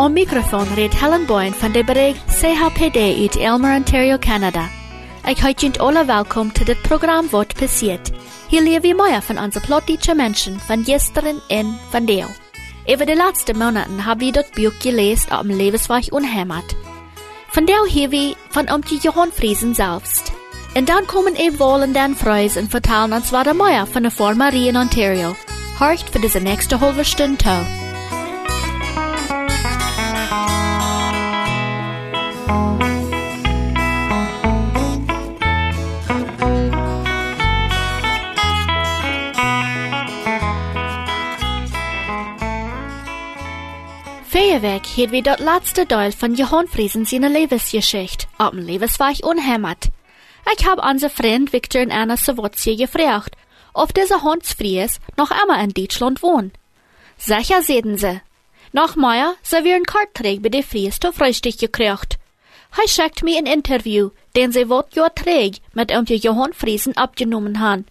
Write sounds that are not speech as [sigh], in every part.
Hallo, om microfoon reed Helen Boyen van de bereik CHPD uit Elmer, Ontario, Canada. Ik heet jullie alle welkom to dit programma Wat passiert. Hier leer we meer van onze plottische mensen van gisteren en van deel. Over de laatste maanden hebben we dat boek gelezen op levensweg unheimat. Van deel hier we van om die Johann Friesen selbst. En dan komen e Wolen dan Freus en vertellen ons wat meer van de Formarie in Ontario. Horcht voor deze nächste halve Stunde toe. Feierwerk hielt wie dat laatste Teil von Johann Friesen seine Lebensgeschichte, auf dem Lebensweg unheimat. Ich hab unser Freund Victor und Anna Sawotje gefragt, ob diese Hans Fries noch immer in Deutschland wohnen. Sicher sehen sie. Nach Meier, sie wir ein Kartträg bei der Fries zu Frühstück gekriegt. Er schickt mir ein Interview, den sie wat Jahr träg mit um Johann Friesen abgenommen haben.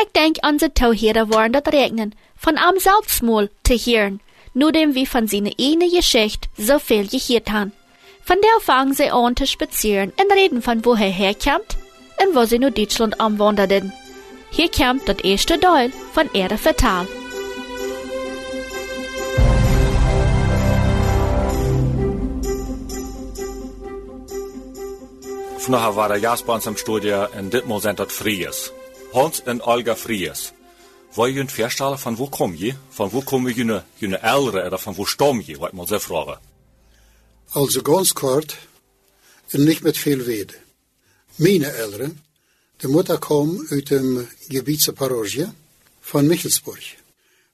Ich denk, unsere Tauhierer waren das regnen, von am Selbstmol zu hören nur dem wie von seiner eigenen Geschichte so viel gehört haben. Von der fangen sie an zu spazieren und reden von woher herkommt und wo sie nur Deutschland umwanderten. Hier kommt das erste Teil von ihrer Vertal. Vandaag waren Jasper ons am Studio en ditmaal zijn dat Fries. Hans en Olga Fries. Wil je een verstellen van waar kom je? Van waar komen jullie, jullie ouderen of van waar stam je? Wat mal so vragen. Also ganz kort nicht mit viel Rede. Meine Eltern, die Mutter kam aus dem Gebiet der Parochie von Michelsburg,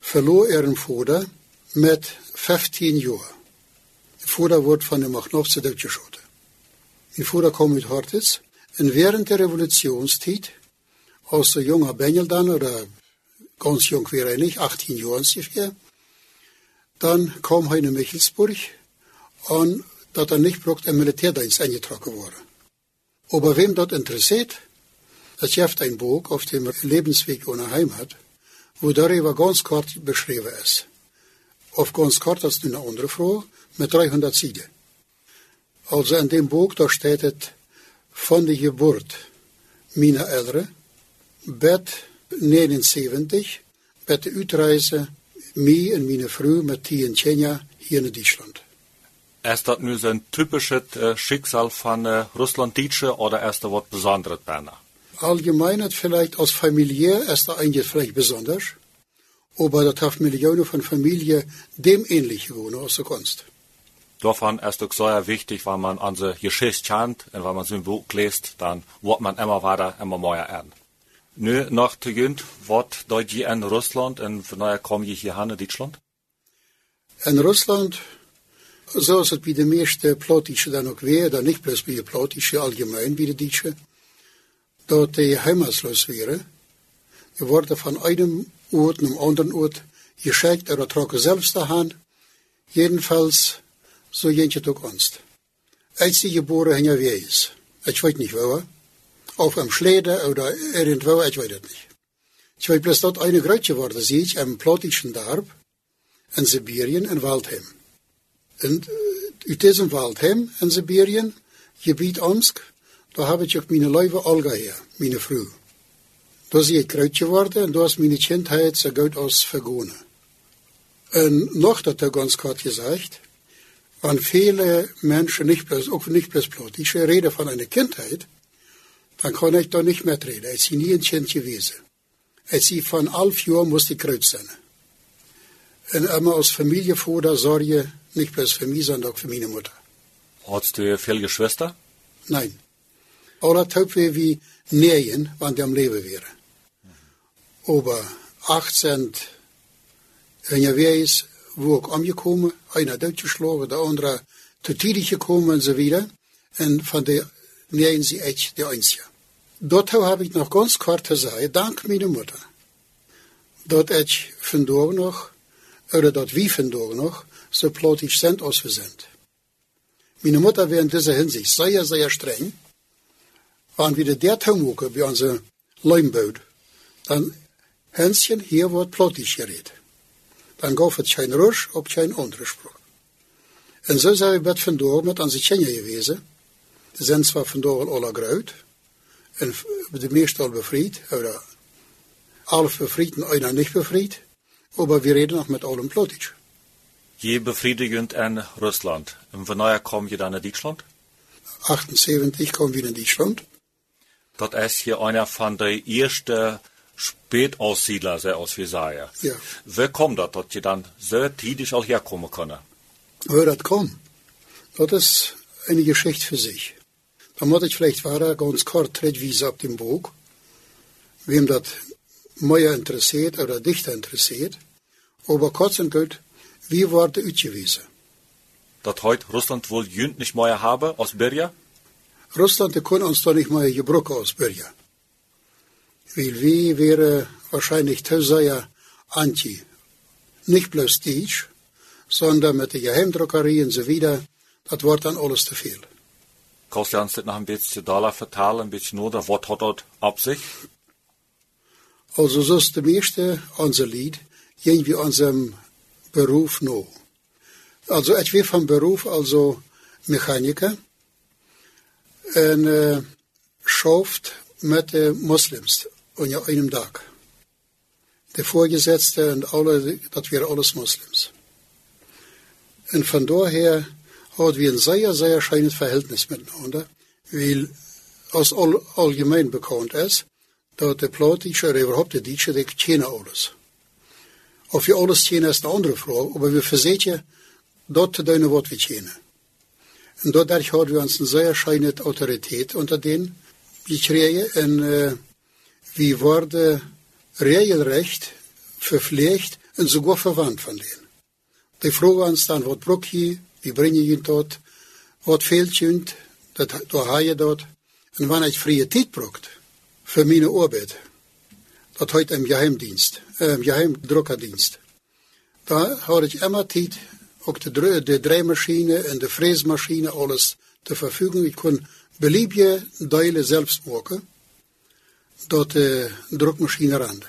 verlor ihren Vater mit 15 Jahren. Der Vater wurde von dem Machnowze durchgeschossen. Mein Vater kam aus Hortitz und während der Revolutionszeit, als der junge Benjel dann, oder ganz jung wäre er nicht, 18 Jahre ungefähr, dann kam er in Michelsburg und dat er nicht braucht im Militärdienst eingetragen wurde. Aber wem dort interessiert, es gibt ein Buch auf dem Lebensweg ohne Heimat, wo darüber ganz kurz beschrieben ist. Auf ganz kurz ist eine andere Frage mit 300 Seiten. Also in dem Buch, da steht es von der Geburt meiner Eltern bis 79, bis die Uitreise, mir und meine Frau mit Tien Kenia hier in Deutschland. Ist das nu zo'n typisches äh, Schicksal von äh, Russland-Deutsche oder ist das was Besonderes bijna? Allgemein vielleicht als familiär ist das eigentlich vielleicht besonders, aber das hat Millionen von Familien dem ähnlich geworden aus der Kunst. Davon ist es sehr wichtig, wenn man unsere Geschichte kennt und wenn man so ein Buch liest, dann wird man immer weiter, immer mehr ernst. Nu, noch zu Günd, was je in Russland und von daher kommen je hier in Deutschland? In Russland, zoals het bij de meeste Plottische dan ook weer, dan niet plus bij de Plottische, algemeen bij de Duitse, dat die heimatsloos waren. Die worden van einem Ort naar anderen Ort geschickt oder trokken selbst dahin. Jedenfalls, so jentje ook ons. Als die geboren in is, ich weiß nicht wo, auf einem Schleder oder irgendwo, ich weiß es nicht. Ich weiß bloß dort eine Kreuz geworden, ich, am Plottischen Darb, in Sibirien, in Waldheim. Und äh, uit diesem Waldheim in Sibirien, Gebiet Omsk, da habe ich auch meine Leuwe Olga her, meine Frau. Da sie ich Kreuz geworden und da ist meine Kindheit so gut aus vergonnen. Und noch hat er ganz kort gesagt, wenn viele Menschen nicht bloß, auch nicht bloß plottische, reden von einer Kindheit, dann kann ich da nicht mehr reden. Es ist nie ein Kind gewesen. Es ist von elf Jahren muss die Kreuz sein. Und immer aus Familie vor der Sorge, nicht bloß für mich, sondern auch für meine Mutter. Hast du viele Geschwister? Nein. Alle wir wie Nähen, wann die am Leben wäre. Aber 18 NRW's, wo ich angekommen, einer durchgeschlagen, der andere zu tidig gekommen und so wieder. Und von der Nähen sie echt die Einzige. Dort habe ich noch ganz kort gesagt, dank meiner Mutter, dat ich vandaag nog, oder dat wie vandaag nog, so plotisch sind als wir sind. Meine Mutter wäre in dieser Hinsicht sehr, sehr streng. Wenn wieder der Taumuke bei unser Leumbaut, dann Hänschen hier wird plotisch geredet. Dann gab es kein Rusch, ob kein anderer Spruch. En zo zijn we met vandoor met onze Tjenja gewezen. Ze zijn zwar vandoor al alle gruit. En de meeste al bevrijd. Oder half bevrijd en einer nicht bevrijd. Aber wir reden noch mit allem Plotitsch. Je befriedigend in Russland. Und wanneer kom je dan naar Duitsland? 78 kommen wir in Deutschland. Dat is hier einer von der ersten Spätaussiedler, sehr aus wie sagen. Ja. Wie kommt das, dass je dann so tidig auch herkommen können? Hoe dat komt, dat is eine Geschichte für sich. Da muss ich vielleicht weiter ganz kurz redwiesen auf dem Buch, wem das mehr interessiert oder dichter interessiert. Aber kurz und gut, wie war der uitgewiesen? Dat heute Russland wohl jünd nicht mehr habe aus Berja? Russland kon uns doch nicht mal gebrochen ausbürgen. Weil wir wären wahrscheinlich sehr anti. Nicht bloß Deutsch, sondern mit der Geheimdruckerie und so weiter. Das wird dann alles zu viel. Uns das noch ein bisschen Dollar vertalen, ein bisschen nur, was hat dort ab sich? Also so ist der meiste unser Lied, gehen wir unserem Beruf noch. Also ich bin vom Beruf also Mechaniker en uh, schooft met de moslims onder einem Tag. De voorgesetzte en alle, dat waren alles moslims. En van daher hadden we een zeer, zeer schijnend Verhältnis miteinander, weil als all, allgemein bekannt ist, dat de Platische oder überhaupt de Deutsche, die kennen alles. Of je alles kennen ist eine andere Frage, aber wir versuchen, dort zu tun, was wir kennen. Und dadurch haben wir uns eine sehr schöne Autorität unter denen gekriegt und äh, wir wurden regelrecht verpflegt und sogar verwandt von denen. Die fragen uns dann, was braucht hier, wie bringen ihr dort, was fehlt ihnen, das, da habe ich dort. Und wenn ich freie Zeit braucht, für meine Arbeit, das heute im Geheimdienst, äh, im Geheimdruckerdienst, da habe ich immer Zeit, ook de, de draaimachine en de fräsmachine, alles ter verfügung. Ik kon beliebige delen zelfs maken tot de drukmaschine rand.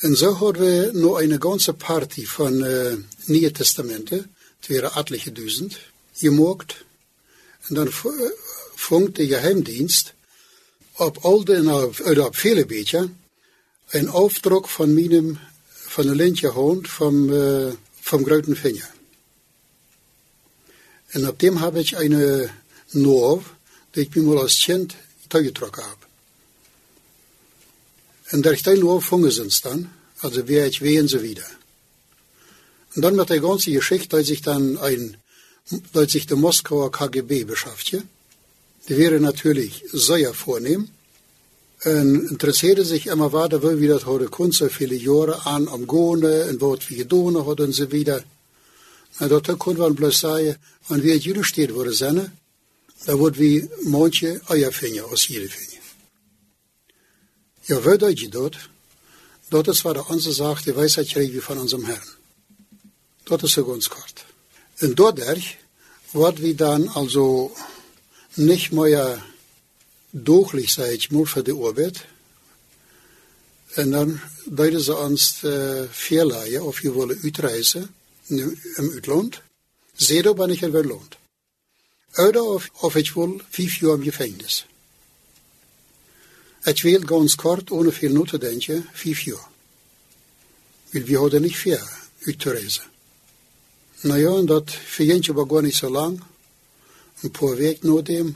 En zo hadden we nog een ganze party van uh, Nieuwe Testamenten, het waren etliche duizend, gemaakt. En dan funkt de geheimdienst op al de, oder op vele beetje, een afdruk van mijn van een lintje hond vom, äh, vom großen Finger. Und ab dem habe ich eine Norv, die ich mir mal als Kind getrokken habe. Und durch die Norv fungen sie uns dann, also wer ich wehen sie wieder. Und dann mit der ganzen Geschichte hat sich dann ein, hat sich der Moskauer KGB beschafft. Die wäre natürlich sehr vornehm, en interesseerde zich immer weiter, wie dat hadden kon, so viele Jahre an am Gone, en wat we gedaan hadden en so wieder. En dat kon man bloß sagen, wenn wir jullie steht worden zijn, da wordt wie manche Eierfinger aus jede Finger. Ja, wat deed je dat? Dat is wat onze zaak, die wijsheid kreeg we van unserem Herrn. Dat is so ganz kort. En dadurch wordt we dan also nicht mehr dogelijk zei ik moet voor de arbeid. En dan deden ze ons uh, verleiden of je willen uitreizen nu im uitland. Zeer ben ik er wel loont. Oder of ik wil vijf jaar im Gefängnis. Ik wil ganz kort, ohne viel not te denken, vijf jaar. Weil wir hadden nicht vier uitreizen. Nou ja, en dat verjentje was gar nicht so lang. Een paar weken na dem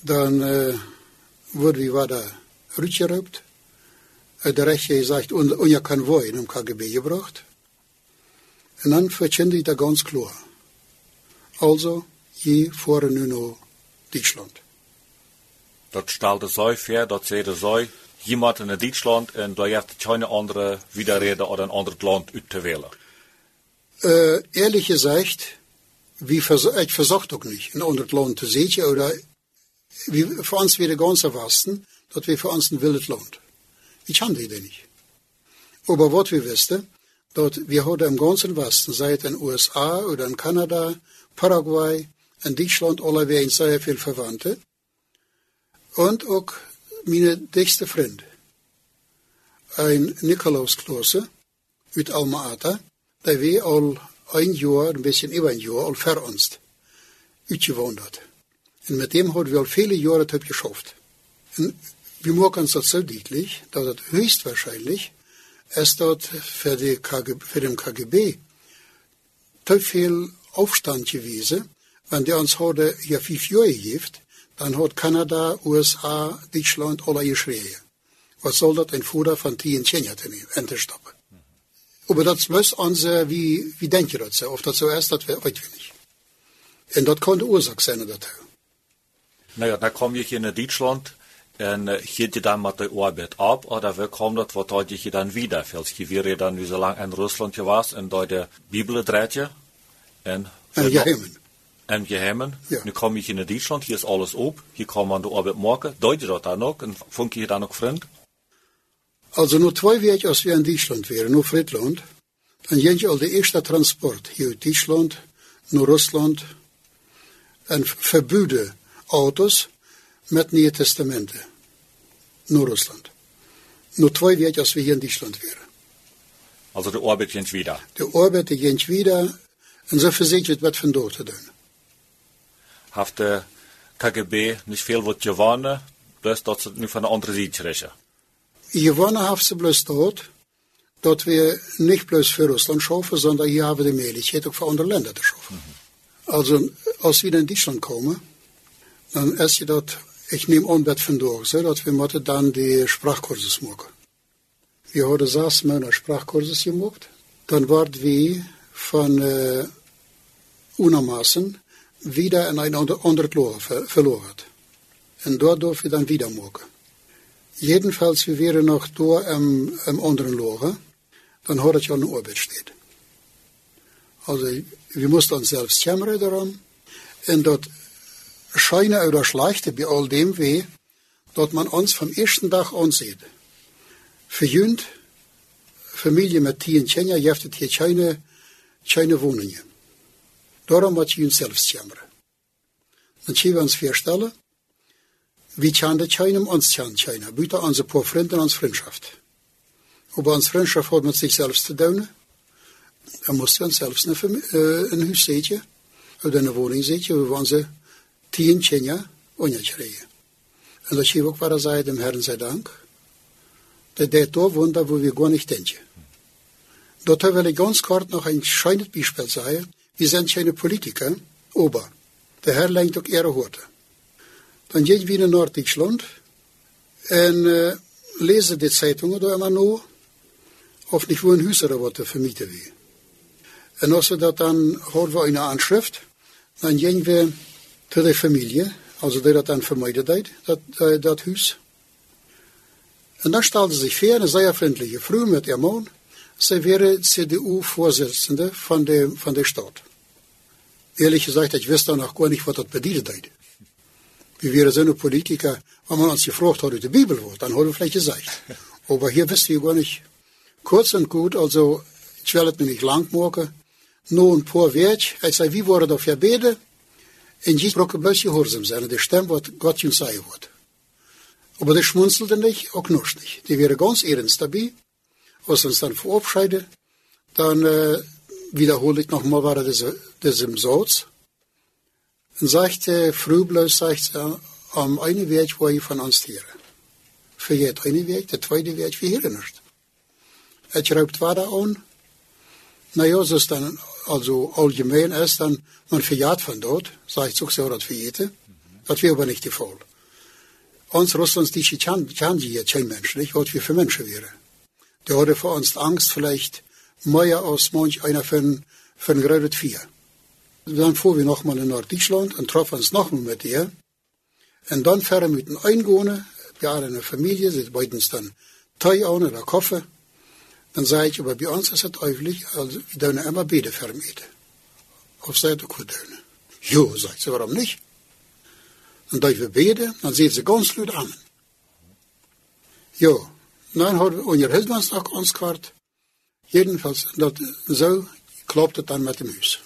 dan uh, worden we wat uitgeroept. Uit de rechtje gezegd, und, und je kan woon im KGB gebracht. En dan verkende ik dat ganz klar. Also, je voeren nu naar Duitsland. Dat stelde zo ver, dat zeiden zo, jemand in Duitsland en daar heeft geen andere widerreden oder een ander land uit te wählen. Uh, ehrlich gesagt, wie vers ich versucht auch nicht, in ander land te zitten oder wie, für uns wäre ganz erwachsen, dass wir für uns ein wildes Land. Ich haben die nicht. Aber was wir wissen, dass wir heute im ganzen Westen, seit in USA oder in Kanada, Paraguay, in Deutschland, alle wir sehr viel Verwandte. Und auch meine dichtste Freund, ein Nikolaus Klose, aus Alma Ata, der wir all ein Jahr, ein bisschen über ein Jahr, al ver uns uitgewandert. En met hem hadden we al viele Jahre het geschafft. En wir merken uns das so deutlich, dass es höchstwahrscheinlich es dort für, die KGB, für den KGB zu viel Aufstand gewesen, wenn die uns heute hier fünf Jahre gibt, dann hat Kanada, USA, Deutschland alle geschrien. Was soll das ein Fuder von tien Tjenja zu nehmen, endlich stoppen. Aber das muss uns, wie, wie ihr das? Ob das so ist, das weiß ich nicht. Und das kann die Ursache sein dazu. Naja, dann kom je hier in Deutschland en uh, hield je dan met de arbeid op, oder wie kwam dat, wat had je dan wieder? Als je weer dan nu zo lang in Rusland was en door de Bibel draait je. En, En geheimen. En geheimen. Ja. Nu kom hier in Duitsland, hier is alles op, hier kan man de arbeid maken. Deut je dat dan ook en vond je dan ook? Also nur zwei Wege, als wir in Deutschland wären, nur Friedland, dann gehen al de eerste Transport hier uit Deutschland, naar Russland, en verbieden Autos met Nieuwe Testamenten. Naar Russland. Nur zwei Wege, als wir hier in Deutschland wären. Also de arbeid ging wieder. De arbeid die gaat wieder, en zo verzekert wat van door te doen. Heeft de KGB niet veel wat gewonnen, dus dat ze het nu van de andere zijde richten. Gewonnen haben sie bloß dort, dass wir nicht bloß für Russland schaffen, sondern hier haben wir die Möglichkeit, auch für andere Länder zu schaffen. Also, als wir in Deutschland kommen, dann ist dort, ich nehme an, wird von durch, dass wir dann die Sprachkurse machen. Wir haben sechs Monate Sprachkurse gemacht, dann wurden wir von äh, unermaßen wieder in ein ander- anderes ver verloren. Und dort dürfen wir dann wieder machen. Jedenfalls, wir wären noch door im, im anderen Lager, dann hat es ja eine Arbeit steht. Also, wir mussten uns selbst kümmern daran, und dort scheine oder schlechte bei all dem weh, dass man uns vom ersten Tag ansieht. Für Jünd, Familie mit tien Kinder, jeftet hier keine, keine Wohnungen. Darum moet je selbst kümmern. Dan zien we ons voorstellen, wie kan det keinem uns kan keiner, buiten onze paar vrienden en onze vriendschaft. Aber onze vriendschap hat mit sich selbst zu tun. Dan moesten we ons zelfs een, eh, een huis zetten, of een woning zetten, waar we onze tien Kinder onderkrijgen. En dat zie je ook waar zei, dem Herrn sei Dank, dat deed daar Wunder, wo wir gar nicht denken. Dort will ich ganz kurz noch ein schönes Beispiel sagen. Wir sind keine Politiker, aber der Herr lenkt auch ihre Horte. Dann gehen wir in Norddeutschland und äh, lesen die Zeitungen da immer nur, of nicht wo ein Hüser wird vermieten wie. Und als wir das dann, haben wir eine Anschrift, dann gehen wir zu der Familie, also der das dann vermeidet hat, das, äh, Haus. Und dann stellte sich vor, eine sehr freundliche Frau mit ihrem Mann, sie wäre CDU-Vorsitzende von der, von der Stadt. Ehrlich gesagt, ich wüsste noch gar nicht, was das bedeutet hat. Wir wären so eine Politiker, wenn man uns gefragt hat, die Bibel wird, dann hat er vielleicht gesagt. [laughs] Aber hier wisst ihr gar nicht. Kurz und gut, also, ich will es mir nicht lang machen, nur ein paar Wert. Ich sage, wie worden dafür beten? En je sprok een beetje gehoorzaam zijn, de stem wat God je zei wordt. Aber die schmunzelte nicht, auch nicht. Die wäre ganz ernst dabei. Was uns dann verabschieden, dann äh, wiederhole ich nochmal, war das, das im Satz. Und sagte, früh bloß, sagt am einen Weg, wo ich von uns tiere. Für jeden einen Weg, der zweite Weg, wir hier nicht. Er schreibt weiter an. Naja, so ist dann, also allgemein ist dann, man verjagt von dort, sagt so, so, das verjährte. Das wäre aber nicht der Fall. Uns Russlands, die die jetzt kein Mensch, nicht, was wir für Menschen wären. Der hatte vor uns Angst, vielleicht mehr als manch einer von, von Grödet vier. Dann fuhren wir nochmal in Norddeutschland und trafen uns nochmal mit ihr. Und dann fahren wir mit den Einwohnern, wir haben eine Familie, sie beiden dann Tee an oder Kaffee. Dann sage ich, aber bei uns ist es eigentlich, also wir dürfen immer beide vermieten. Auf Seite dürfen. Jo, sagt sie, warum nicht? Dann dürfen wir beten, dann sehen sie ganz laut an. Jo, dann haben wir unser Hilfsmannsdag uns gehört. Jedenfalls, dat, zo klopt het dan met de muis.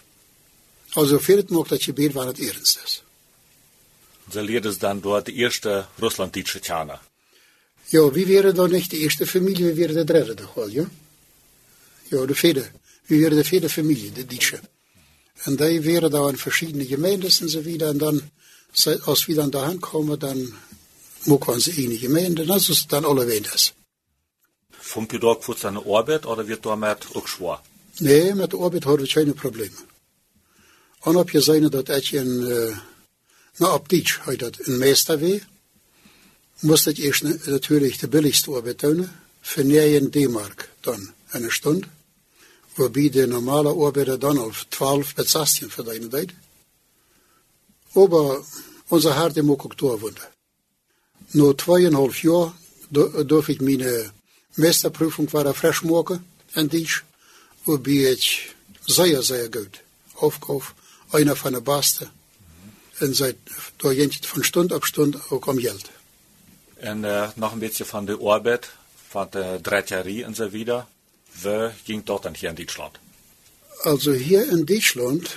Also, veel het nog dat je beet waar het ernst is. Sie lehrte dann dort die erste russlanddeutsche Tjana. Ja, wie wäre da nicht die erste Familie, wie wäre der dritte doch wel, ja? Ja, de vierde. wir wären de viele Familie, de Dietsche. En die wären da in verschiedene Gemeinden und so wieder. Und dann, als wir dann dahin kommen, dann mogen wir uns eine Gemeinde. Das ist dann alle Vom Pidag für seine Arbeit oder wird damit auch schwer? Nee, met de arbeid hadden we geen problemen. En op je zijn dat ik een, uh, nou op Dietsch had dat een meester weer, moest ik eerst natuurlijk de billigste arbeid doen, voor 9 D-mark dan een stund, waarbij de normale arbeider dan al 12 bis 16 verdienen deed. Aber onze harte moet ook doorwonen. Na zweieinhalb jaar durfte ich meine Meisterprüfung war frisch machen in Dietsch waarbij ik zeer, zeer goed aufkauf. Einer von der Baste. Und seit, da von Stund auf Stund auch um Geld. Und äh, noch ein bisschen von der Arbeit, von der Dretterie und so wieder. Wie ging dort dann hier in Deutschland? Also hier in Deutschland,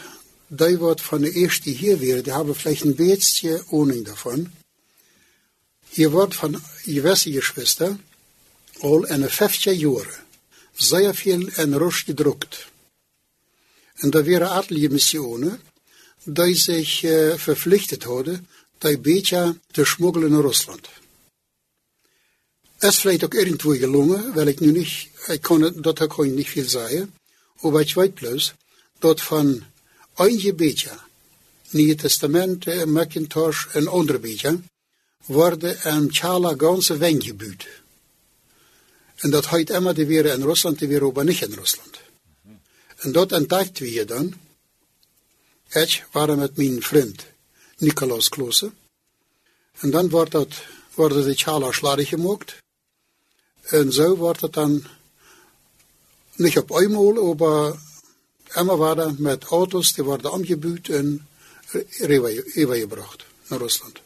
die wird von der ersten hier wäre, die haben vielleicht ein bisschen Ahnung davon. Hier wird von gewisse Geschwister all eine 50 Jahre sehr viel in Rusch gedruckt. Und da wären etliche Missionen, die sich äh, verpflichtet haben, die Becher zu schmuggeln in Russland. Es ist vielleicht auch irgendwo gelungen, weil nu nicht, ich kann, dort kann ich nicht viel sagen, aber ich weiß bloß, dort von einige Becher, Nieuwe Testament, äh, Macintosh und andere Becher, worden aan Chala ganze gebüht. En dat heet immer, die wäre in Russland, die wäre aber nicht in Russland. En dort entdeckten wir dann, ich war mit meinem Freund Nikolaus Klose. Und dann wordt dat, die Chala schlarig gemacht. Und so wordt het dann nicht auf einmal, aber immer war er mit Autos, die worden angebucht und rübergebracht nach Russland.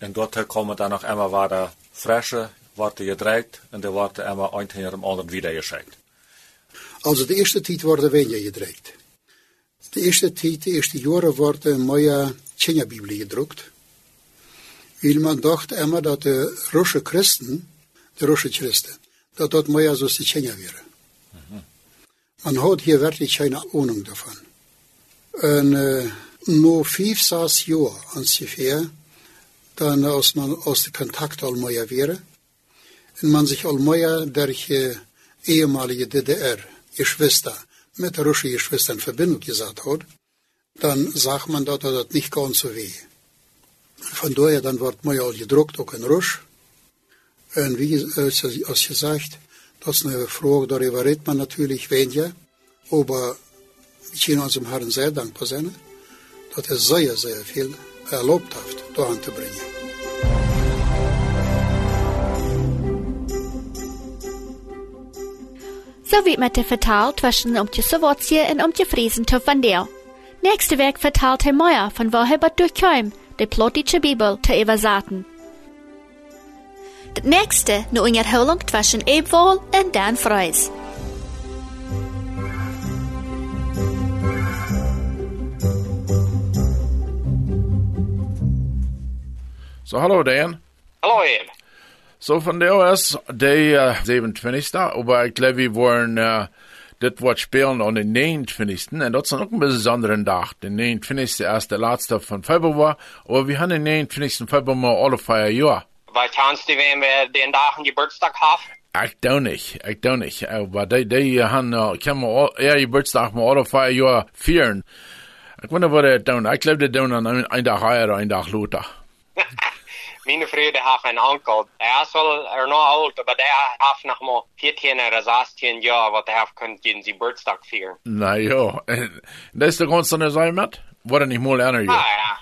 Und dort kommen dann noch immer weiter frische wordt gedreigt en er wordt immer een tegen dem anderen wieder geschickt. Also de eerste tijd worden weniger gedreigt. De eerste tijd, de eerste jaren worden mooie Tjenja-Bibel gedruckt. Weil man dacht immer, dat de Russische Christen, de Russische Christen, dat dat mooie zoals de Tjenja wäre. Mhm. Man hat hier wirklich keine Ahnung davon. En uh, nur fünf, sechs Jahre ungefähr, dann als man aus dem Kontakt all mooie wäre, und man sich allmählich durch ehemalige DDR-Geschwister mit russischen Geschwistern in Verbindung gesagt hat, dann sagt man dort, dass das nicht ganz so weh. Von daher dann wird mehr all gedruckt, auch in Rusch. Und wie als gesagt, das ist eine Frage, darüber redet man natürlich weniger, aber wir können unserem Herrn sehr dankbar sein, dass er sehr, sehr viel erlaubt hat, da anzubringen. So wird mit der Vertal zwischen um die Sowjetie und um die Friesen zu der. Nächste Weg vertalt Herr Meier, von woher bad durchkäm, die plotische Bibel zu übersaten. Das nächste nur in Erholung zwischen Ebwohl und Dan Freus. So, hallo Dan. Hallo Ian. So van der aus, de uh, 27. aber ich glaube, wir wollen uh, das Wort spielen an den 29. Und das ist auch ein besonderen Tag. Der 29. ist der letzte von Februar, aber wir haben den 29. Februar alle feier Jahr. Weil kannst du, wenn wir den Tag einen Geburtstag haben? Ich doch nicht, ich doch nicht. Aber die, die haben, uh, können wir ihr Geburtstag mal alle feier Jahr feiern. Ich wonder, was die tun. Ich glaube, die tun an einen Tag heuer, einen Tag lauter. [laughs] Mijn vrienden hebben een onkel. Hij is wel er nog oud, maar hij heeft nog maar 14 of 16 jaar wat hij kunt in zijn Geburtstag vieren. Nou ja, dat is de grond van zijn met? Worden niet moeilijk aan Ah ja.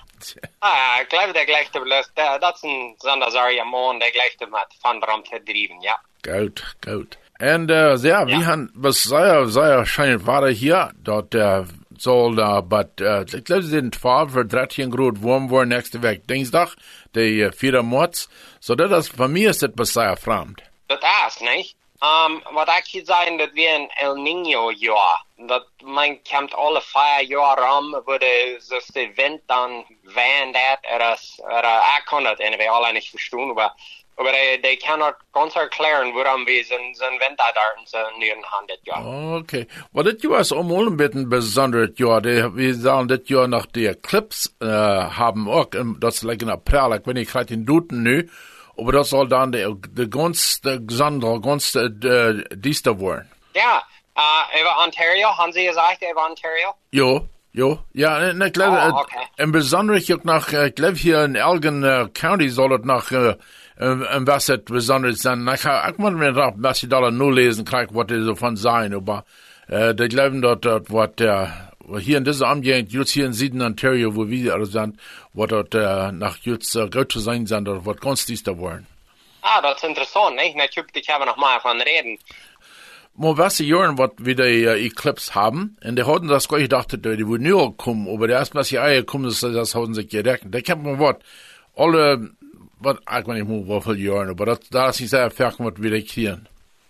Ah ja, ik geloof dat gleiche bloß, dat is een Sondersarje man, der gleiche met Van Ram gedreven, ja. Gut, gut. Und äh, ja, wir haben, was sehr, sehr schön war hier, dort äh, soll, uh, but uh, ich glaube, sie sind 12 oder 13 Grad warm worden nächste Woche Dienstag, die uh, 4 März. So das ist, für mich ist das sehr fremd. Das ist, nicht? Um, wat ik hier zeggen, dat we een El Nino jaar, dat man komt alle vier jaar om, wurde zoals de wind dan wijn dat, er is, er, ik kan dat en we alle niet verstaan, maar aber die, die kann auch ganz erklären, warum wir sind, sind Winterdaten so in ihren Hand, ja. Okay. Well, das Jahr ist auch mal ein bisschen besonderes Jahr. Die, wir sagen, das Jahr nach der Eclipse äh, haben auch, ähm, das in April, ich bin nicht gerade in Duten nu, aber das soll dann der, der ganz, der Gesonder, ganz, äh, diester werden. Ja, äh, über Ontario, haben Sie gesagt, über Ontario? Jo, jo. Ja, en ik geloof, Oh, oh, okay. en besonders ook nog, ik geloof hier in Elgin uh, County nog, uh, een was het besonders zijn. Ik, ga- ik moet mir nog, was je daar nu lezen krijg, wat er davon sein, aber, uh, die glauben dat, dat wat, uh, hier in dieser Amtgegend, jetzt hier in Süden Ontario, wo wir sind, wat dort, uh, nach jetzt, uh, gut zu sein sind, oder wat ganz dies da wollen. Ah, das ist interessant, nicht? Natürlich haben wir noch mal von reden. Maar was die jaren wat we de uh, Eclipse haben, en die hadden das gleich gedacht, dat die wohl nu kommen, aber erst was die Eier kommen, das, das haben sich gerechnet. Da kennt man wat, alle, wat, ich weiß nicht mehr, wie viele Jahre, aber das, da ist nicht sehr fertig, was wir da kriegen.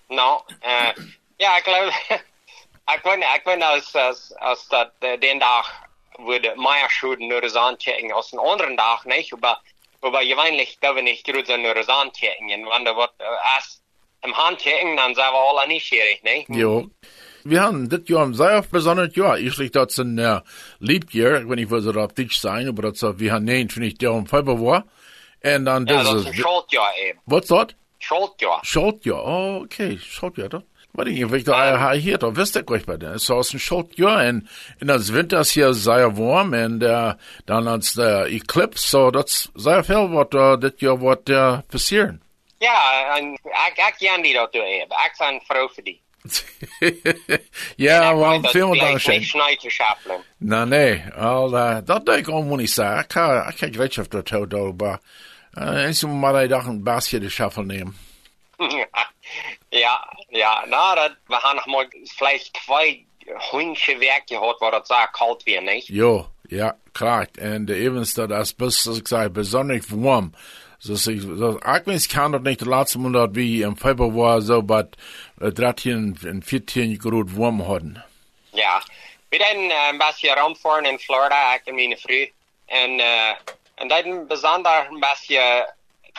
No, äh, ja, ich glaube, ich bin, ich bin als, als, als dat, äh, den Tag, wo die Meierschuden nur das anchecken, aus dem anderen Tag nicht, aber, aber gewöhnlich darf ich nicht so nur das anchecken, wenn da wird, äh, erst im Handchecken, dann sind wir alle nicht schwierig, nicht? Jo. Wir haben das Jahr sehr besonderes Jahr. Ich schlicht das ein uh, Liebjahr, ich nicht, was es auf Deutsch sein, aber das, uh, wir haben neun, finde ich, der um Februar. Und dann Ja, das das ist ein ist, Schuldjahr eben. was das? Schuldjahr. Schaltjahr, oh, okay, Schaltjahr, doch. Wat ik weet dat hier, dat wist ik wel bij de. So is een schaltjaar en in het winter is hier zeer warm en uh, dan als de eclipse, so dat is zeer veel wat uh, dit jaar wat uh, passieren. Ja, en ik, ik jan die dat doen eben. Ik ben vrouw voor die. [laughs] ja, En ik wel weet dat veel gleich dank niet snijden te schappelen. Nou, nee, al, uh, dat denk ik allemaal niet zeggen. Ik kan, ik kan weet of dat heel dood, maar uh, eens maar een dag een basje de shuffle nemen. [laughs] ja, ja, na, dat, we gaan nog maar vielleicht twee hondje werk gehad, waar het zo koud weer, niet? Jo, ja, klar. En de evenste, dat is best, zoals ik zei, besonders warm. Dus ik, so, ik wens kan dat niet de laatste maand dat we in februari zo, maar uh, 13 en 14 graden warm hadden. Ja, we zijn uh, een beetje rondvoeren in Florida, ik en mijn vrouw. En, uh, en dat een bijzonder een beetje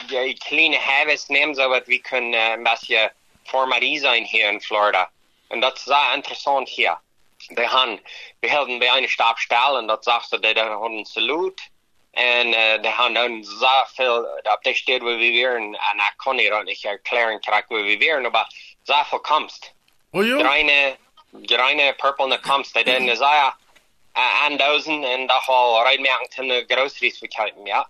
die kleine huis nemen, zodat we kunnen uh, een beetje formatie zijn hier in Florida. En dat is zeer interessant hier. We gaan, we hielden bij een stap stil en dat zag ze, dat hadden een salut. En uh, de gaan dan zeer veel, op de stad waar we weer, en ik kan hier ook niet erklären, waar we weer, maar zeer veel komst. Oh ja? Greine, greine purple na komst, dat in is ja, aanduizen en dat al rijden ten de groceries verkopen, ja.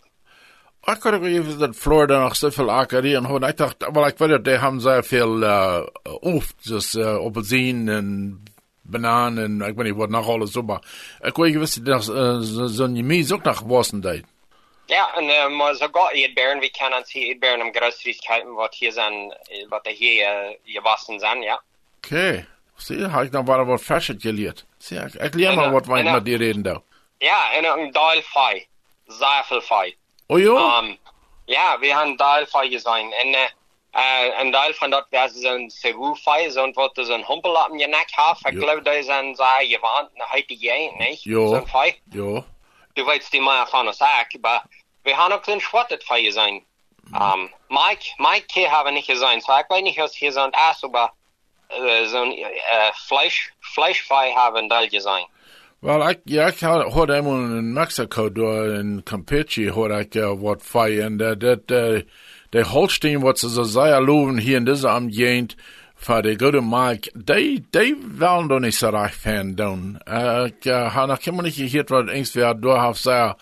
Ik had ook even dat Florida nog zoveel akkerien had. Ik dacht, wel, ik weet dat die hebben zeer veel uh, oft, dus uh, appelsien en bananen en ik weet niet wat nog alles zo, maar ik weet niet, wist dat uh, zo'n jemies ook nog wassen deed. Ja, en uh, maar sogar eetberen, we ons hier eetberen om groceries kopen, wat hier zijn, wat er hier uh, gewassen zijn, ja. Okay. Verschiet geleerd. Zie, ik, ik leer En, maar uh, wat wij en, uh, met die reden daar. Ja, en een deel fei, zeer veel fei. Oh ja? Um, ja, we hebben deel fei gezien. En uh, uh, een deel van dat was zo'n Cebu fei, zo'n wat zo'n humpel op je nek heeft. Ik Ja. geloof dat is een zeer gewand, een heite jij, niet? Ja. Zo'n fei. Ja. Du weißt mal von uns auch, aber wir haben auch den Schwartet für sein. Um, Mike, Mike hier haben nicht gesehen, so ich weiß nicht, was hier so Ass, aber äh, so ein äh, Fleisch, Fleischfrei haben da gesehen. Wel, ik, ja, had, had eenmaal in Mexico door in Campeche had ik uh, wat fei en dat, dat, uh, de Holstein wat ze zo zeer loven hier in deze amtgegend voor de goede Mike, die, die willen doch niet zo erg fan doen. Uh, ik uh, had nog helemaal niet gehoord wat eens weer door heeft zeer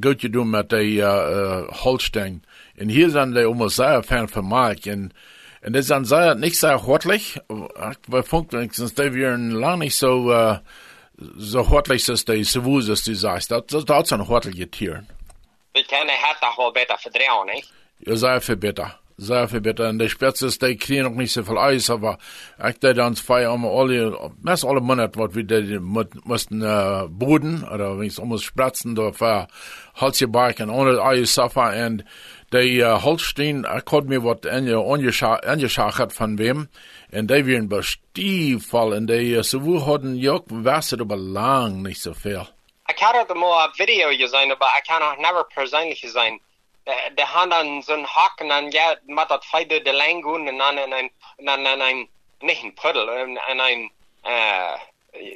goed gedaan met de uh, uh, Holstein. En hier zijn die allemaal zeer fan van Mike en en dat zijn zeer niet zeer hartelijk. Ik vond wenigstens die weer lang niet zo... Uh, so hortlich ist die Sevus, dass du sagst, das, das, das ist ein hortliches Tier. Wir können doch wohl besser vertrauen, nicht? Ja, sehr viel besser. Sehr viel besser. Und die Spätzle, die kriegen noch nicht so viel Eis, aber ich da dann zwei einmal alle, meist alle Monate, was wir die mit- mussten, äh, Boden, oder wenn es um Spritzen, da für Holzgebarken, ohne Eis, Safa, und die, äh, Holstein, ich konnte mir was angeschaut von wem, und die werden bestiefvoll, und die, äh, Sevu hatten ja, Wasser aber lang nicht so viel. Ich hatte mal ein Video gesehen, aber ich kann auch never persönlich gesehen. De han dan zo'n hak en dan ja, met dat feit de gaan en dan en en dan en een, niet een puddel, en, en een, uh,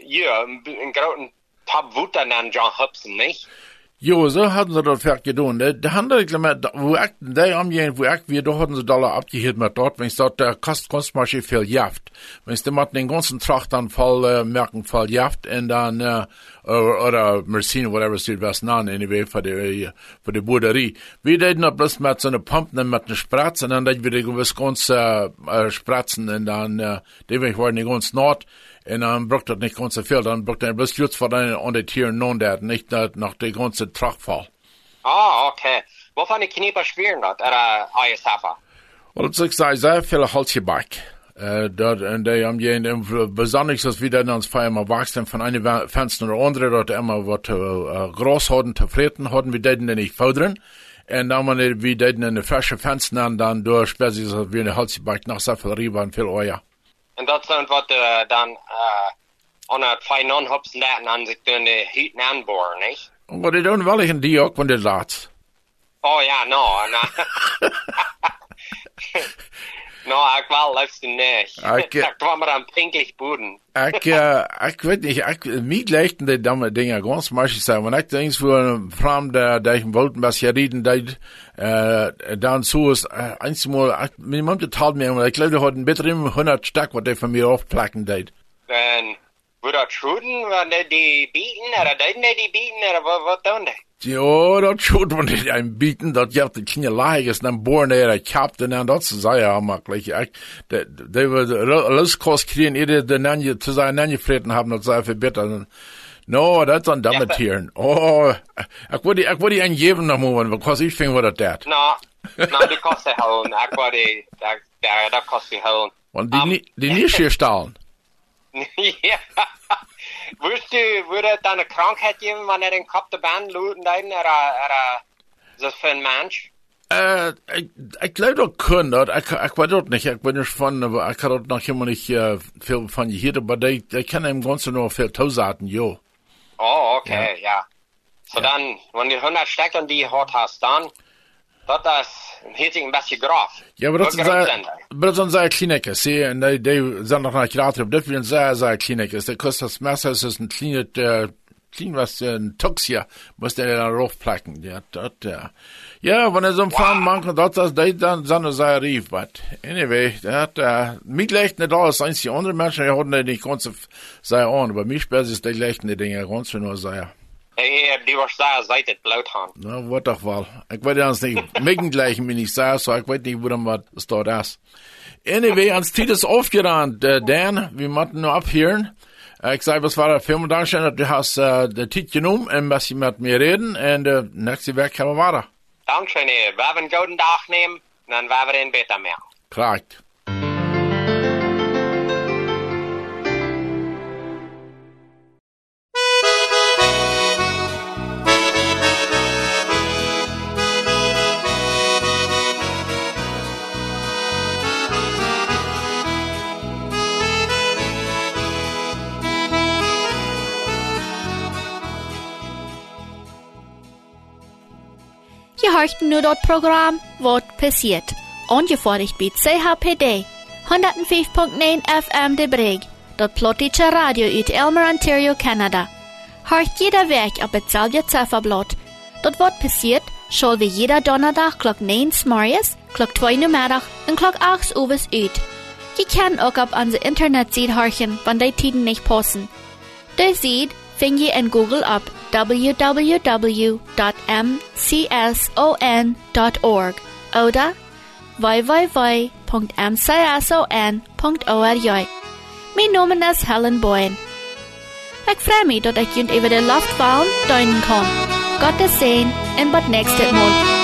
ja, een, een grote tab woed en dan John Hobson, niet? Jo, so hatten sie das fertig getan. Der, Handel, wo ich, der Amjen, wo ich, wir, da hatten sie Dollar abgehielt mit dort, wenn ich dort, der Kost, Kunstmarsche viel jaft. Wenn ich mit den ganzen Tracht dann voll, äh, merken, voll jaft, und dann, äh, oder, oder Mercine, whatever es was nan, anyway, für die, für die Buderie. Wir deden das bloß mit so einer Pumpe, mit einer Spratze, und dann deden wir die gewiss ganz, äh, Spratzen, und dann, äh, die waren die ganz Nord, en dan brukt dat niet ganze veel. Dan brukt hij best juist voor de aan de tier non dat, niet nach de ganze trachtval. Ah, okay. Waarvan de knieper spieren dat, er uh, ISFA? Wel, het is zei sehr veel haltje bak. Uh, dort, en de am je besonders als wir dann ans Feier wachsen von einem Fenster oder andere dort immer wat uh, groß hatten, zufrieden hatten, wir denen nicht fördern. En dan wanneer we deden in de frisse Fenster dan door spezies als wir eine Holzbak nach sehr viel Riebe und viel Euer. En dat zijn wat uh, dan uh, aan het fijn onhopsen dat aan zich doen de hieten aanboren, niet? Maar die doen wel een die ook, want dit laat. Oh ja, no, no. no, ik wel liefst niet. Ik, [laughs] dat kwam er aan pinkig boeren. ik, uh, ik weet niet, ik, mij lijken die domme dingen ganz makkelijk zijn. Want ik denk voor een vrouw der ik was je reden, dat, uh, dan zo is, uh, eenmaal, mijn mond betaalt me, maar ik geloof dat een beter 100 stuk wat hij van mij afplakken deed. En, wo dat schuden, wanneer die bieten, oder deuten die bieten, oder wat, wat doen die? Ja, dat schuld man nicht ein bieten, dat je de kleine laagjes dan boren er kapt en dan dat zei ja makkelijk. Ik, de, de, de loskost kriegen, ieder de nanje, te zijn nanje vreten hebben, dat zij verbeteren. No, dat is een damme tieren. Oh, ik wil die, ik wil die een geven nog moeten, because ik vind wat dat. No, no, die kost die houden. Ik wil die, dat, dat kost die houden. Want die, um, die niet hier staan. ja. Würdest du, würde dann eine Krankheit geben, wenn er den Kopf der Band looten, dann, er, er, so für ein Mensch? Äh, ich, ich glaube, das können das. Ich, ich weiß das nicht. Ich bin nicht von, aber ich kann das noch immer nicht äh, viel von hier, aber die, die kennen im Ganzen nur viel Tausaten, jo. Oh, okay, ja. ja. So ja. dann, wenn du 100 Stück und die hart hast, dann, dat is heet een beetje grof. Ja, zijn, dat zijn zij klinieken, zie je, en die, die zijn nog naar krater op dit moment zij, zij klinieken. Dat kost das Messer, is een kleine, uh, klein was, een toxia, muss der dann raufplacken, ja, dat, ja. Ja, wenn er so Fahren machen, dat, das, die, dann, dann sei rief, but, anyway, dat, uh, mich leicht nicht alles, eins die andere Menschen, die hatten nicht ganz, sei on, aber mich sperrt ist die leichten Dinge, ganz nur sei. Ja, die was zijt het bloot gaan. Nou, wat toch wel. Ik weet anders niet. [laughs] Megen gleich mir nicht sagen, so ich weiß nicht, wo dann was dort ist. Anyway, ans Tiet ist aufgerannt, äh, Dan, wir müssen nur abhören. Äh, ich sage, was war der Film, Dankeschön, du hast äh, den Tiet genommen und was sie mit mir reden und äh, nächste Woche können wir weiter. Dankeschön, wir werden einen guten Tag nehmen, dann werden wir den besser mehr. Korrekt. Je hoort nu dat Programm Wat passiert. Ongevorderd bij CHPD 105.9 FM de Breg. Dat plotische radio uit Elmer, Ontario, Canada. Hoort jeder werk op hetzelfde cijferblad. Dat wat passiert, zal we jeder donderdag klok 9 morgens, klok 2 namiddag en klok 8 overs uit. Je kan ook op onze internetsite horchen, wanneer die tiden niet passen. De site vind je in Google op www.mcson.org oder www.mcson.org. Mijn naam is Helen Boyen. Ik freue mich, dat ik jullie over de Luftbahn deuten kan. Gottes Segen en tot nächstes Mal.